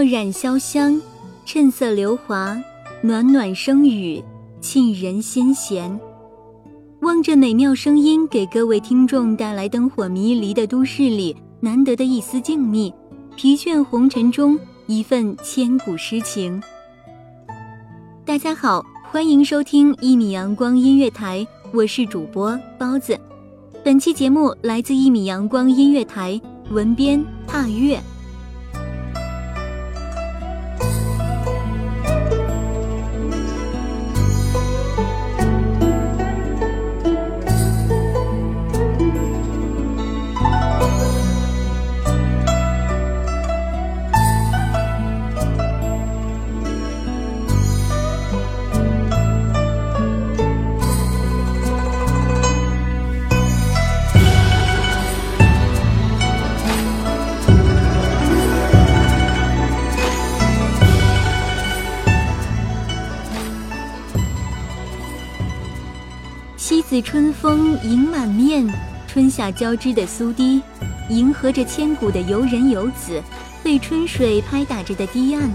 墨染潇湘，衬色流华，暖暖声语，沁人心弦。望着美妙声音给各位听众带来灯火迷离的都市里难得的一丝静谧，疲倦红尘中一份千古诗情。大家好，欢迎收听一米阳光音乐台，我是主播包子。本期节目来自一米阳光音乐台，文编踏月。似春风迎满面，春夏交织的苏堤，迎合着千古的游人游子，被春水拍打着的堤岸，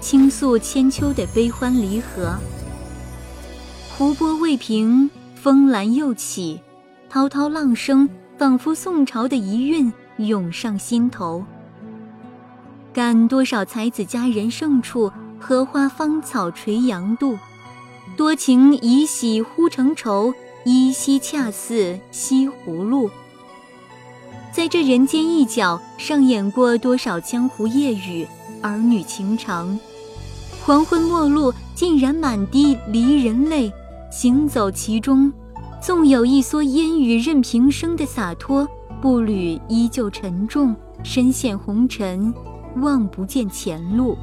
倾诉千秋的悲欢离合。湖波未平，风澜又起，滔滔浪声仿佛宋朝的遗韵涌上心头。感多少才子佳人胜处，荷花芳草垂杨渡。多情已喜忽成愁，依稀恰似西湖路。在这人间一角，上演过多少江湖夜雨、儿女情长。黄昏末路，竟然满地离人泪。行走其中，纵有一蓑烟雨任平生的洒脱，步履依旧沉重，身陷红尘，望不见前路。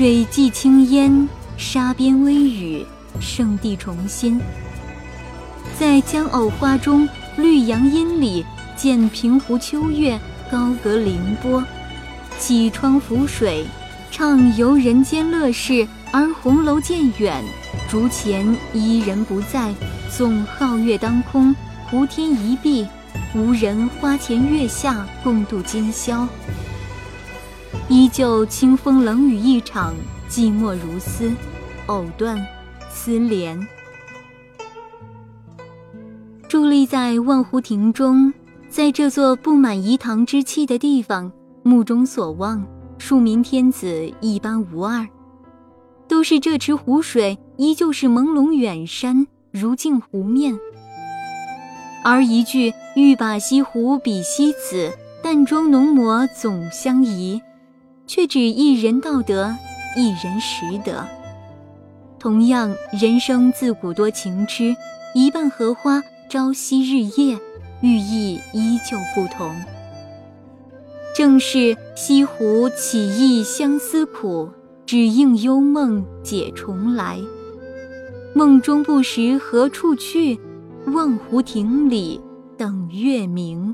水际青烟，沙边微雨，圣地重新。在江藕花中，绿杨阴里，见平湖秋月，高阁凌波，起窗拂水，畅游人间乐事。而红楼渐远，竹前伊人不在，纵皓月当空，湖天一碧，无人花前月下共度今宵。依旧清风冷雨一场，寂寞如斯，藕断丝连。伫立在万湖亭中，在这座布满饴糖之气的地方，目中所望，庶民天子一般无二。都是这池湖水，依旧是朦胧远山，如镜湖面。而一句“欲把西湖比西子，淡妆浓抹总相宜”，却只一人道得，一人识得。同样，人生自古多情痴，一半荷花，朝夕日夜，寓意依旧不同。正是西湖起意相思苦。只应幽梦解重来，梦中不识何处去，望湖亭里等月明。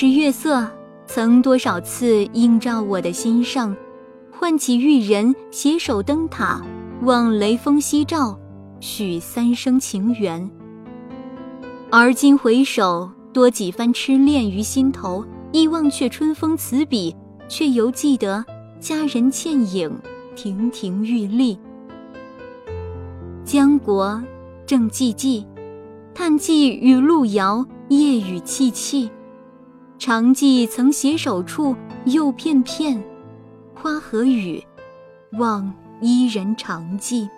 是月色，曾多少次映照我的心上，唤起玉人携手登塔，望雷锋夕照，许三生情缘。而今回首，多几番痴恋于心头，忆忘却春风词笔，却犹记得佳人倩影，亭亭玉立。江国正寂寂，叹寄与路遥，夜雨凄凄。常记曾携手处，又片片花和雨，望伊人常记。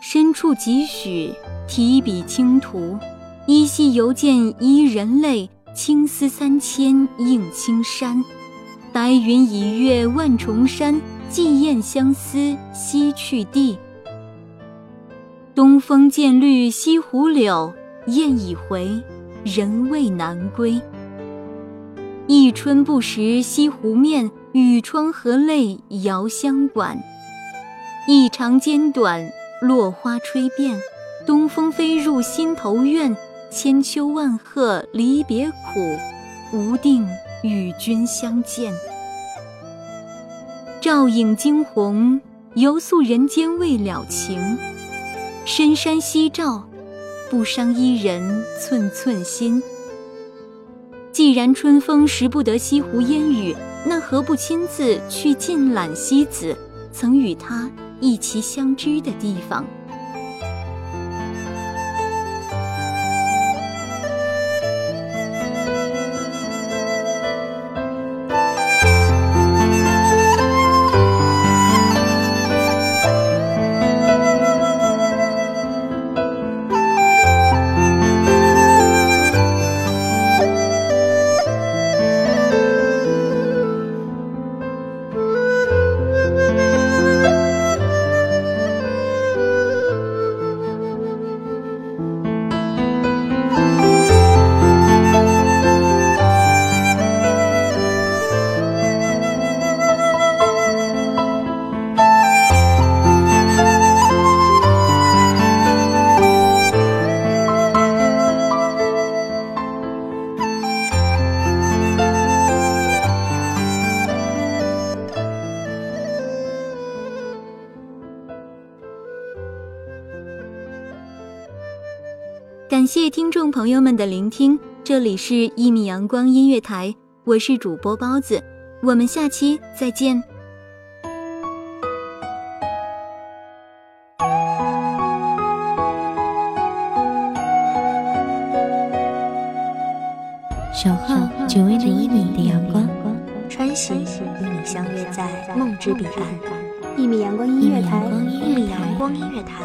深处几许提笔轻涂，依稀犹见伊人泪。青丝三千映青山，白云已越万重山。寄雁相思西去地。东风渐绿西湖柳，雁已回，人未南归。一春不识西湖面，雨窗和泪遥相管。一长间短，落花吹遍，东风飞入心头怨。千秋万壑离别苦，无定与君相见。照影惊鸿，犹诉人间未了情。深山夕照，不伤伊人寸寸心。既然春风识不得西湖烟雨，那何不亲自去尽览西子曾与他一齐相知的地方？谢听众朋友们的聆听，这里是《一米阳光音乐台》，我是主播包子，我们下期再见。守候只为那一米的阳光，穿行与你相约在梦之彼岸。一米阳光音乐台，一米阳光音乐台，